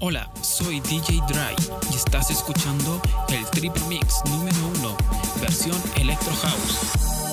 Hola, soy DJ Dry y estás escuchando el Triple Mix número 1, versión Electro House.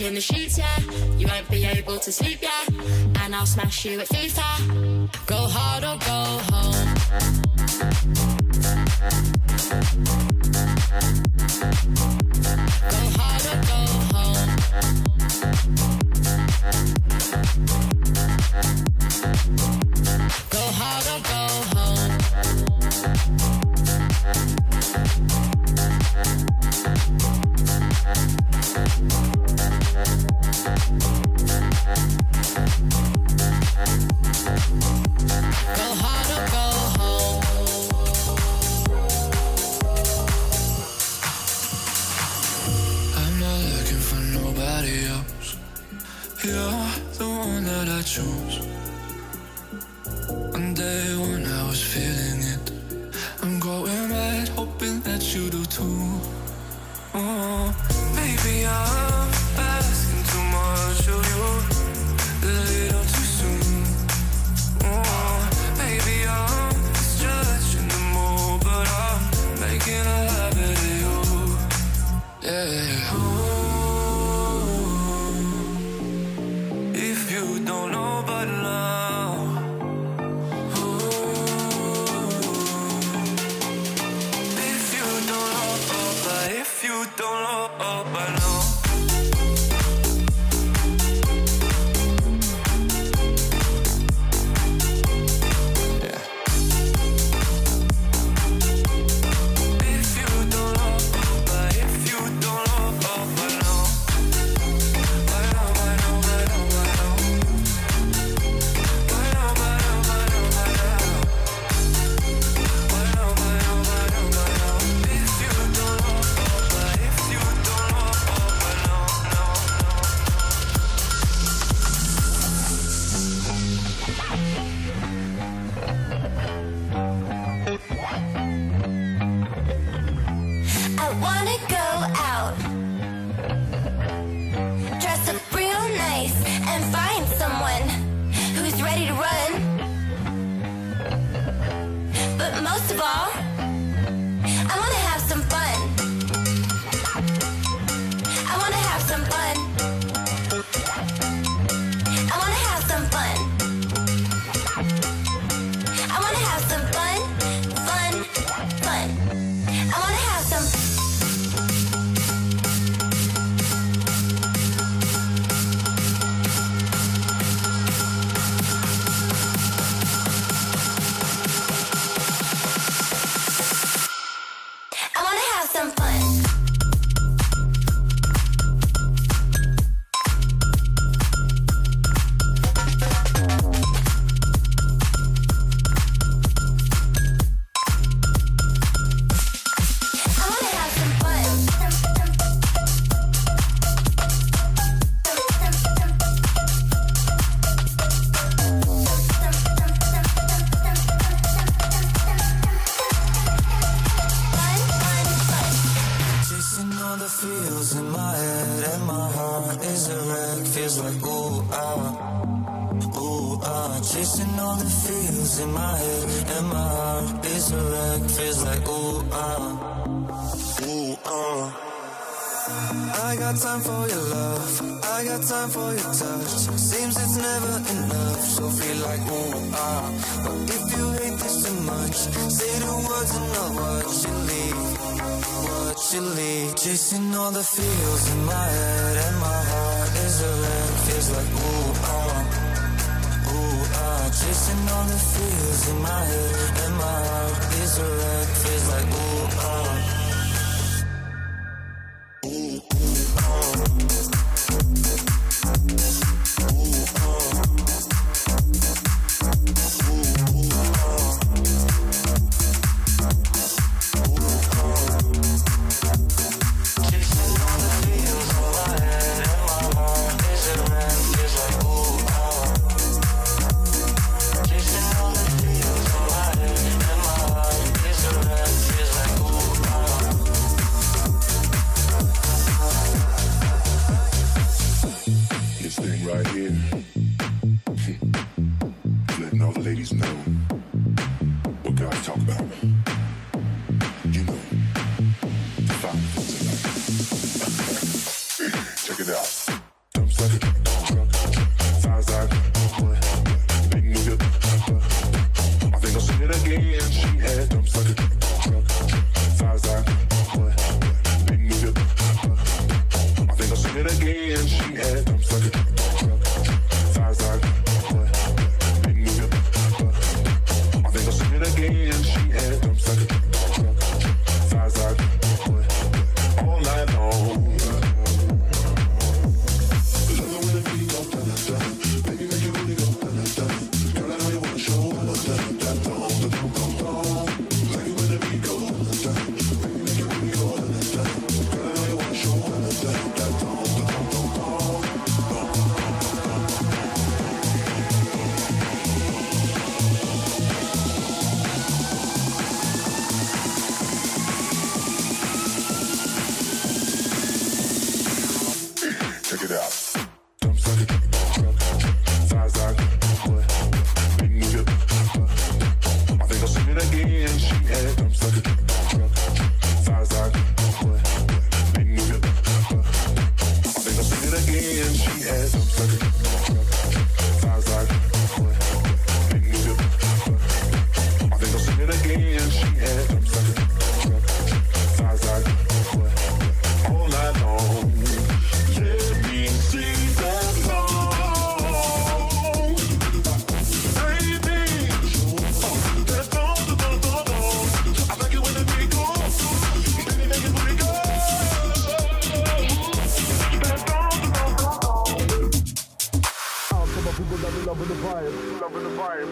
In the sheets, yeah. You won't be able to sleep, yeah. And I'll smash you at FIFA.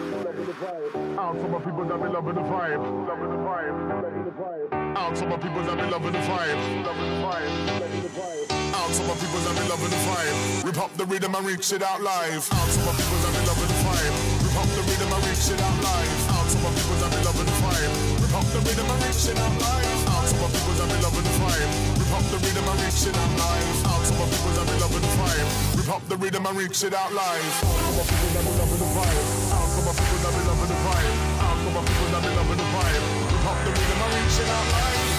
Reach it out live. Out to my people that be loving the vibe. Rip up the rhythm and reach it out live. Out to my people that be loving the vibe. Rip up the rhythm and reach it out live. Out to my people that be loving the vibe. Rip up the rhythm and reach it out live. Out to my people that be loving the vibe hop the rhythm and reach it out live. Out to my people that we love and vibe. Rip hop the rhythm and reach it out live. Out to my people that we love and vibe. Out to my people that we love and vibe. Out to my people that we love and vibe. We hop the rhythm and reach it out live.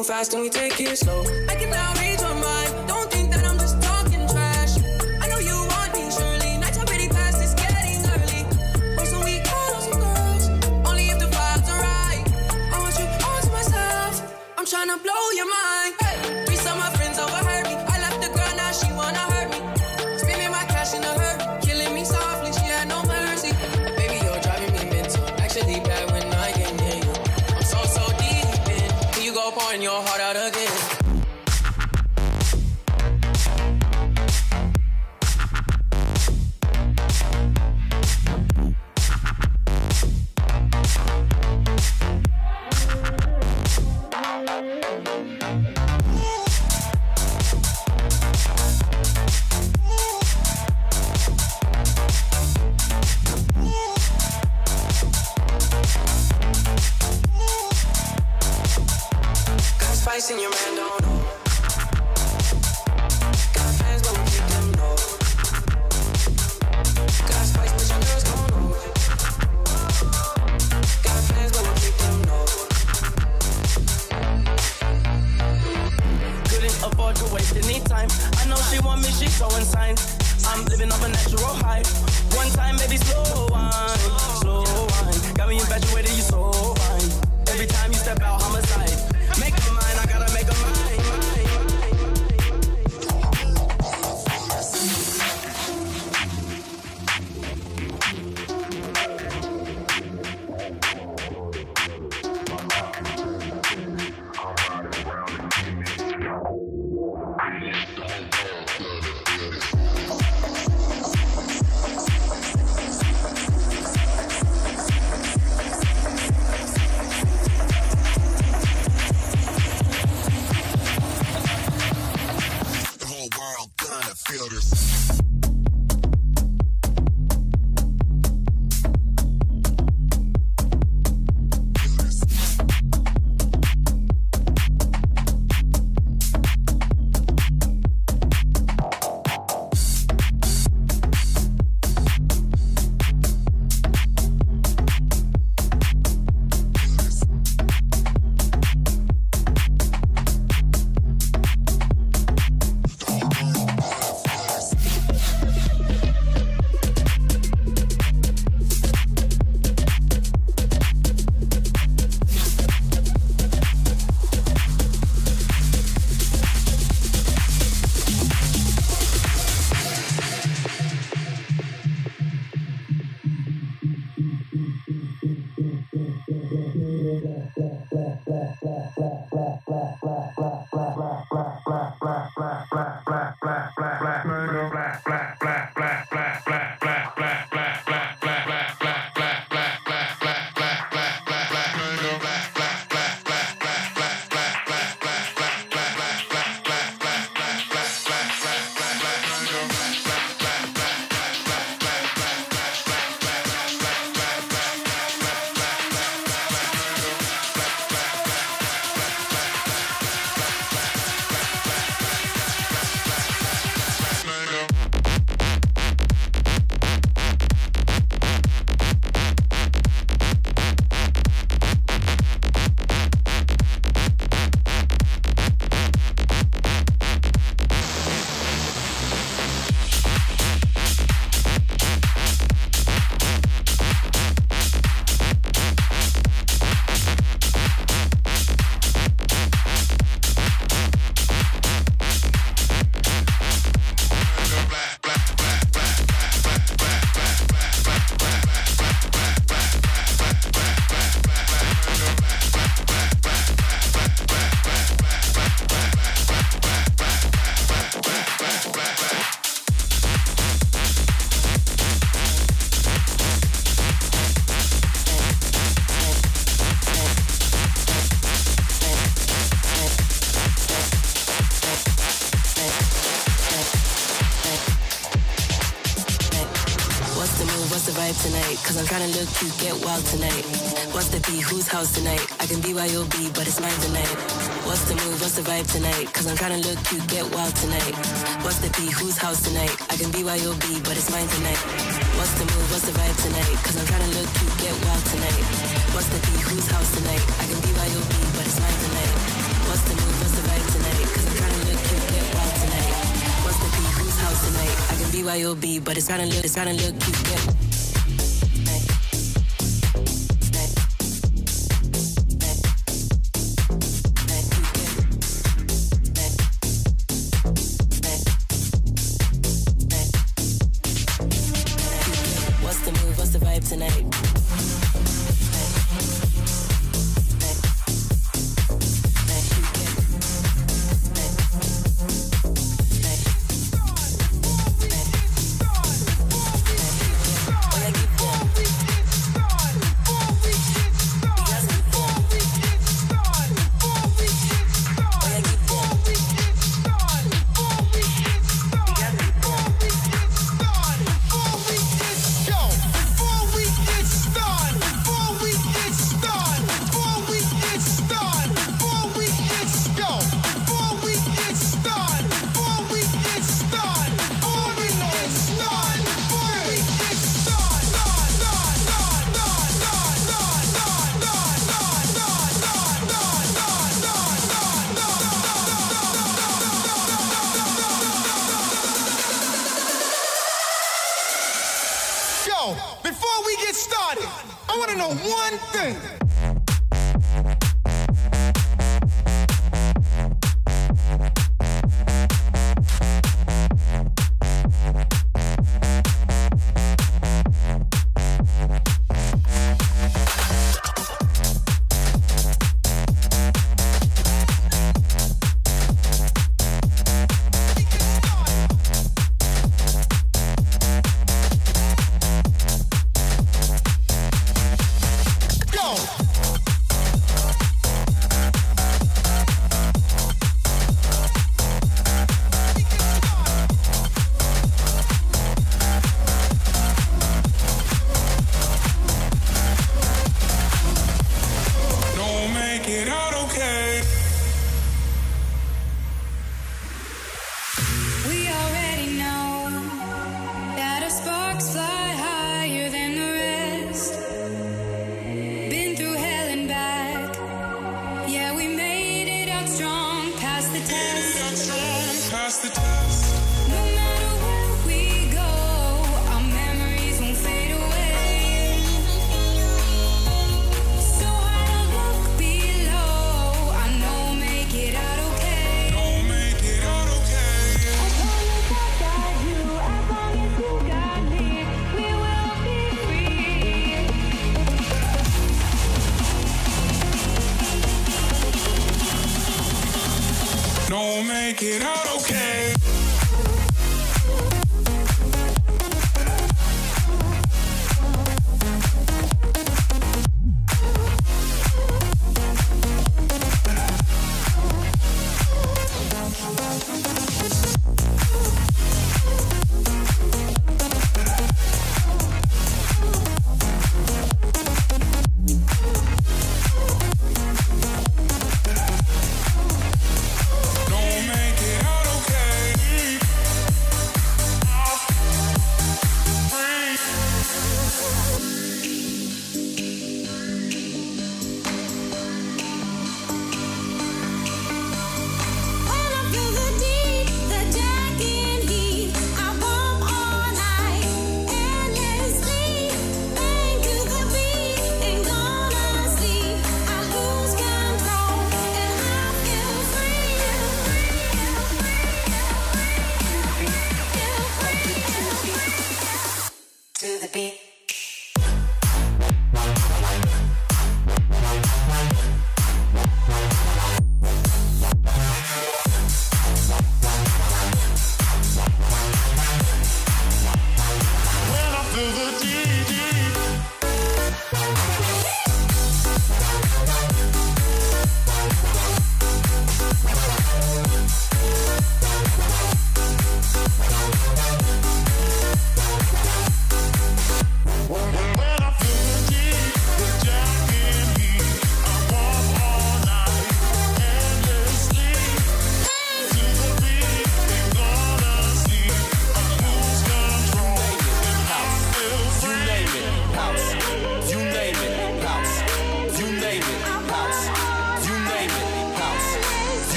move fast and we take it slow. I can now reach my mind. House tonight. I can be YOB, but it's mine tonight. What's the move? What's the vibe tonight? Cause I'm trying to look cute, get wild tonight. What's the P? Whose house tonight? I can be YOB, but it's mine tonight. What's the move? What's the vibe tonight? Cause I'm trying to look cute, get wild tonight. What's the P? Whose house tonight? I can be YOB, but it's mine tonight. What's the move? What's the vibe tonight? Cause I'm trying to look cute, get wild tonight. What's the? Whose house tonight? I can be but it's trying to look, it's trying to look cute, get Don't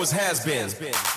always has been.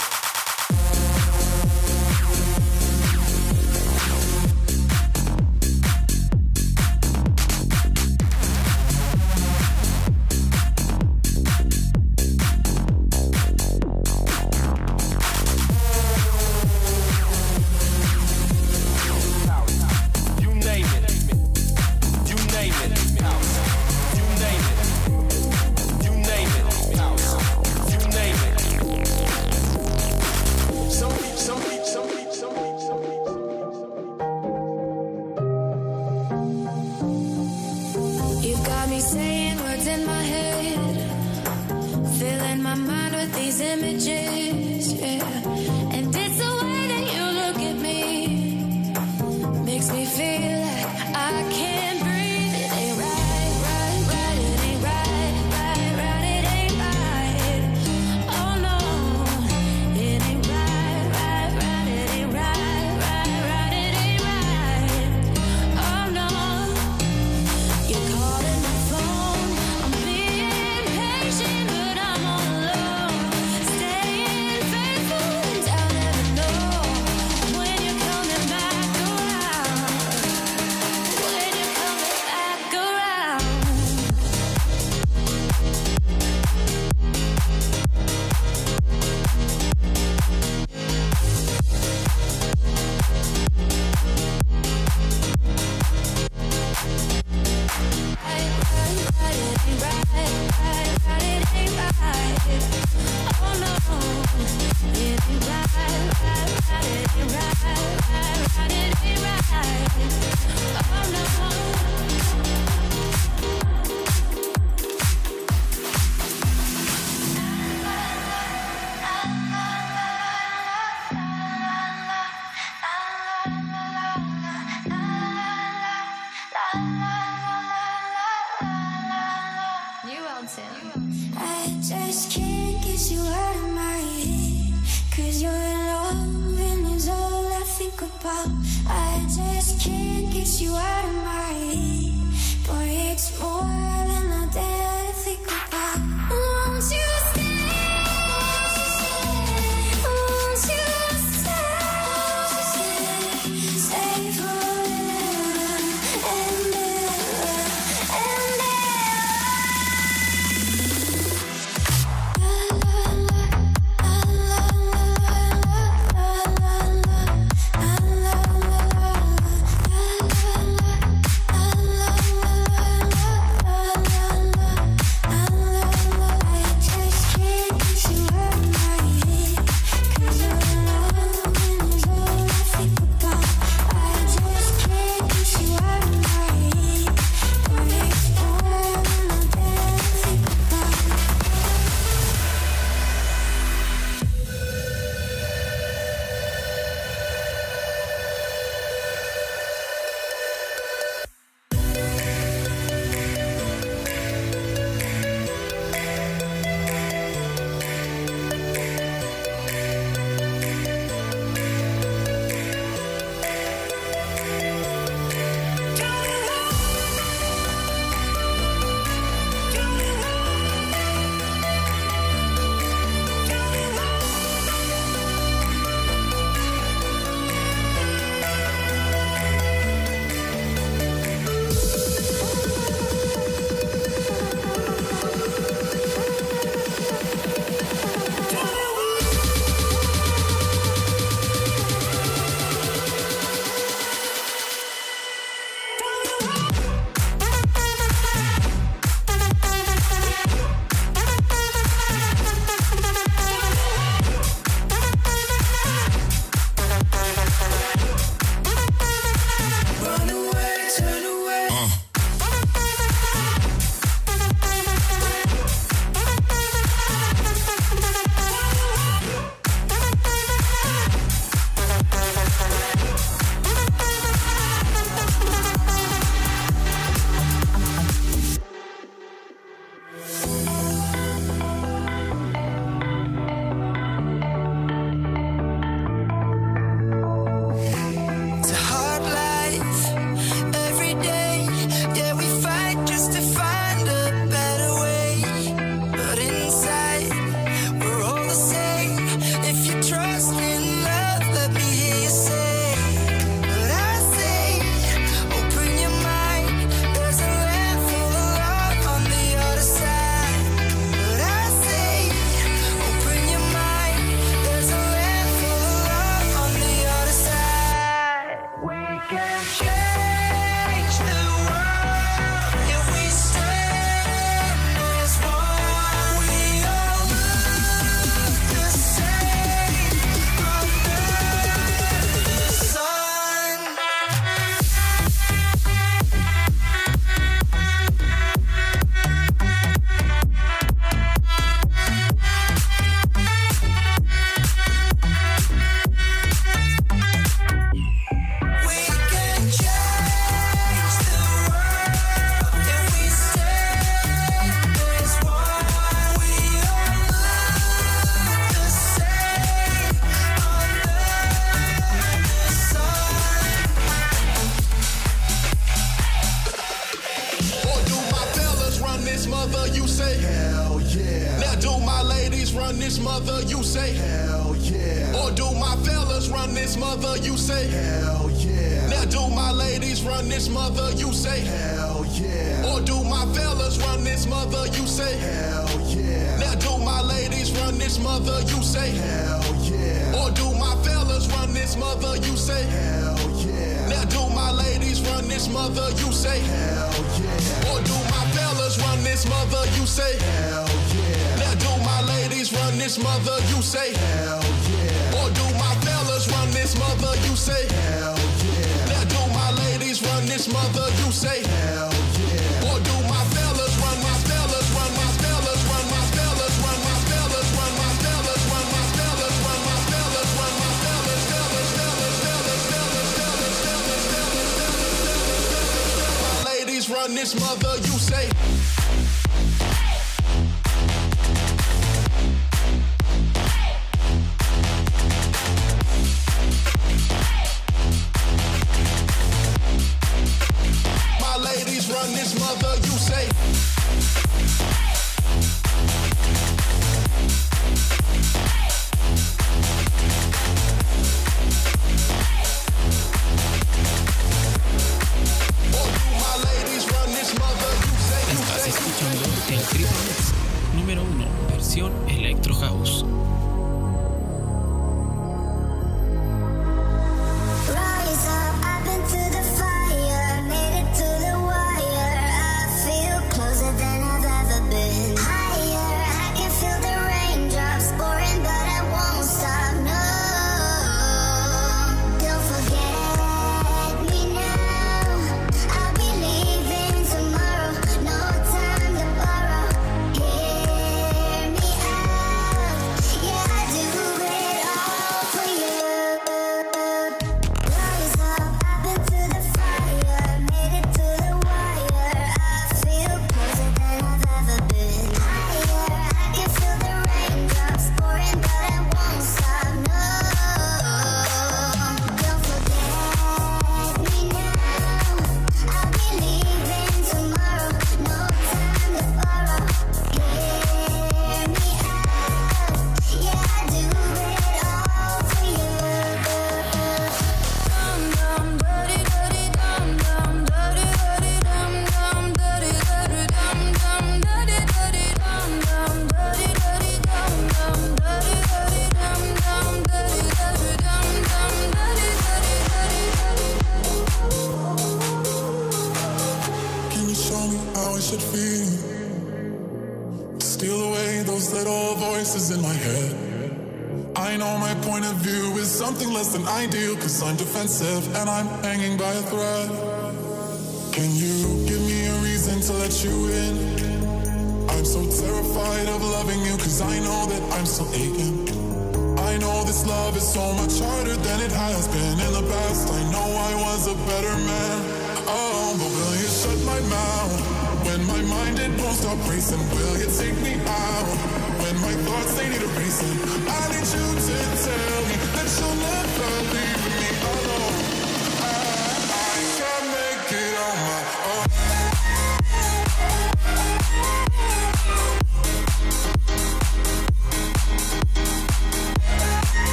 Cause and I'm hanging by a thread.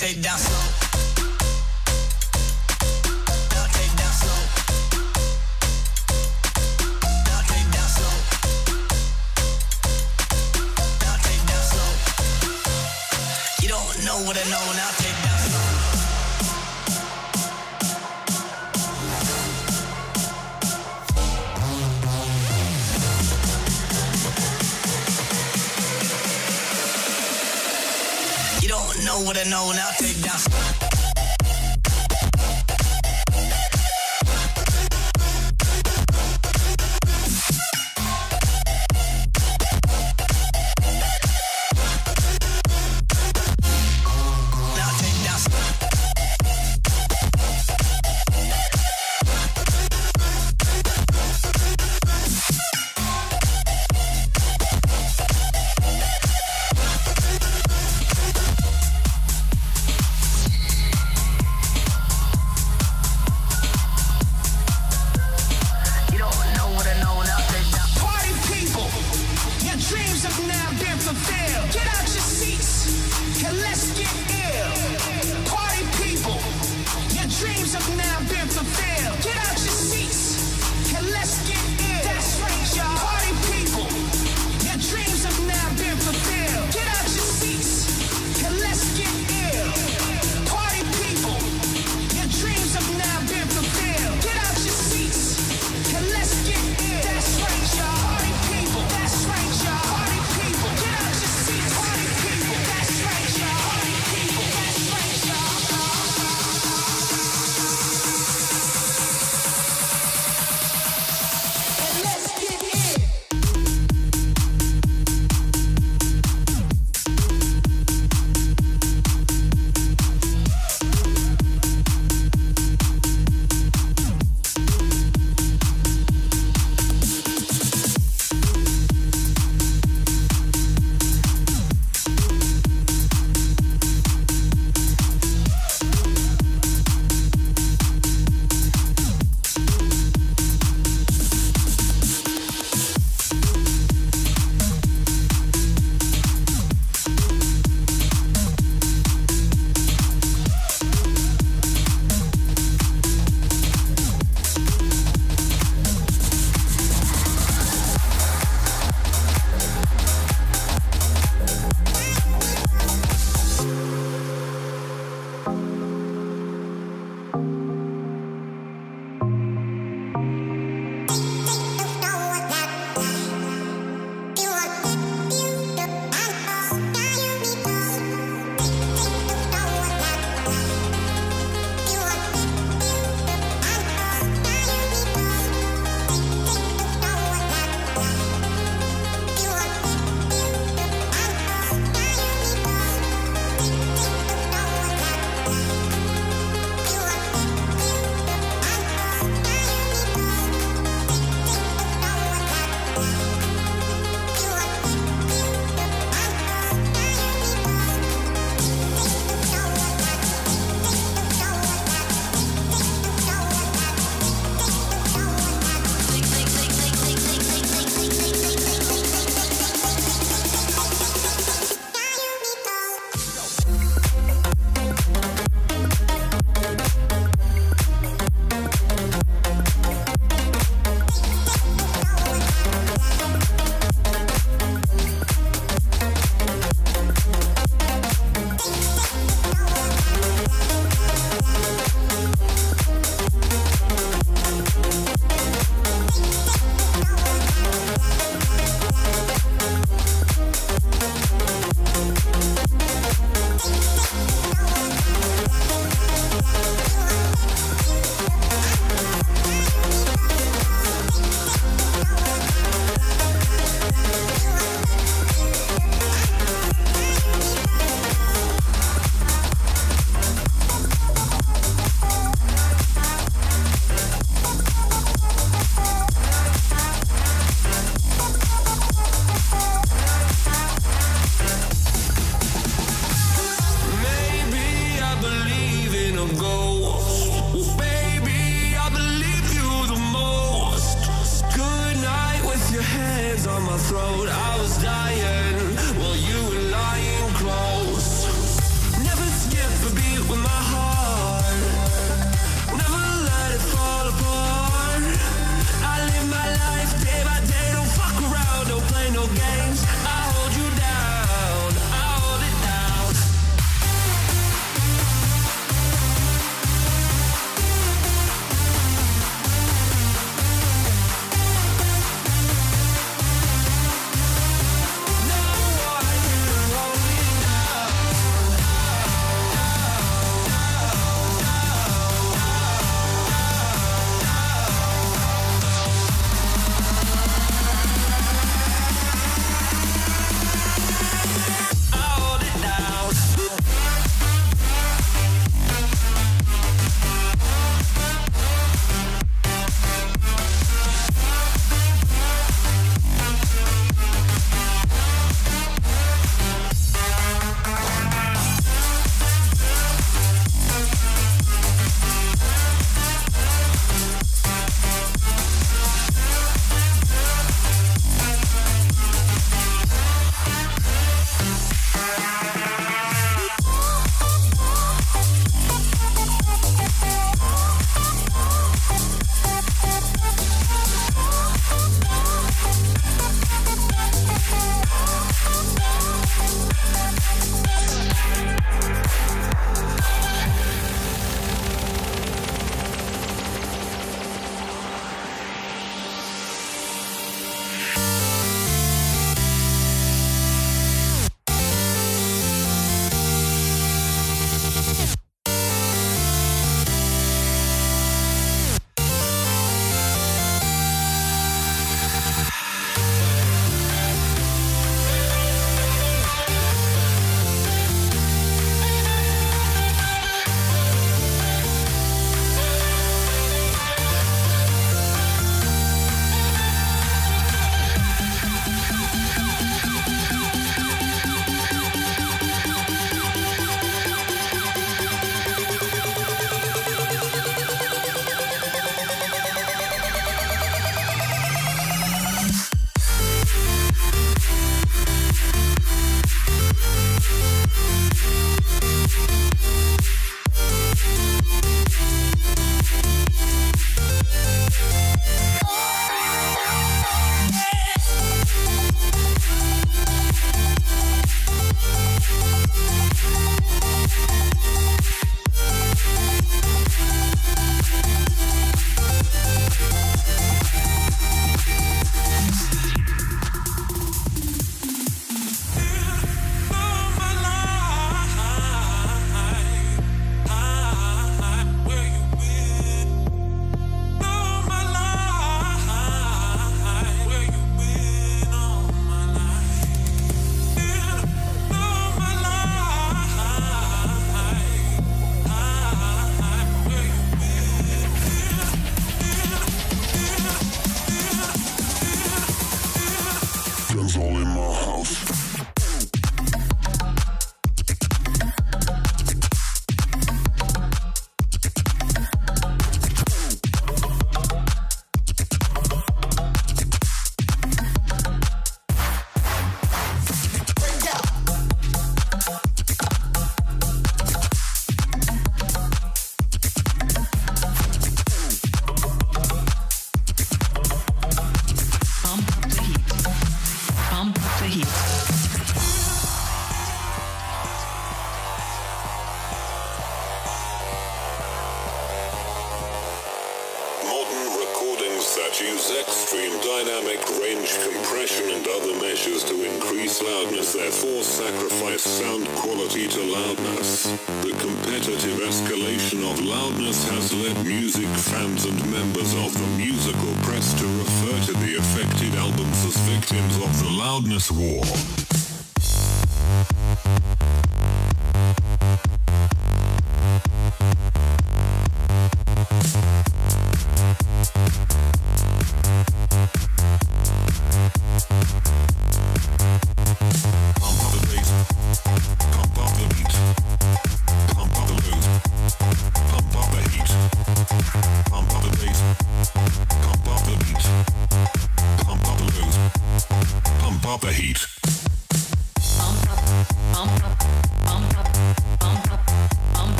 Take down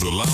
the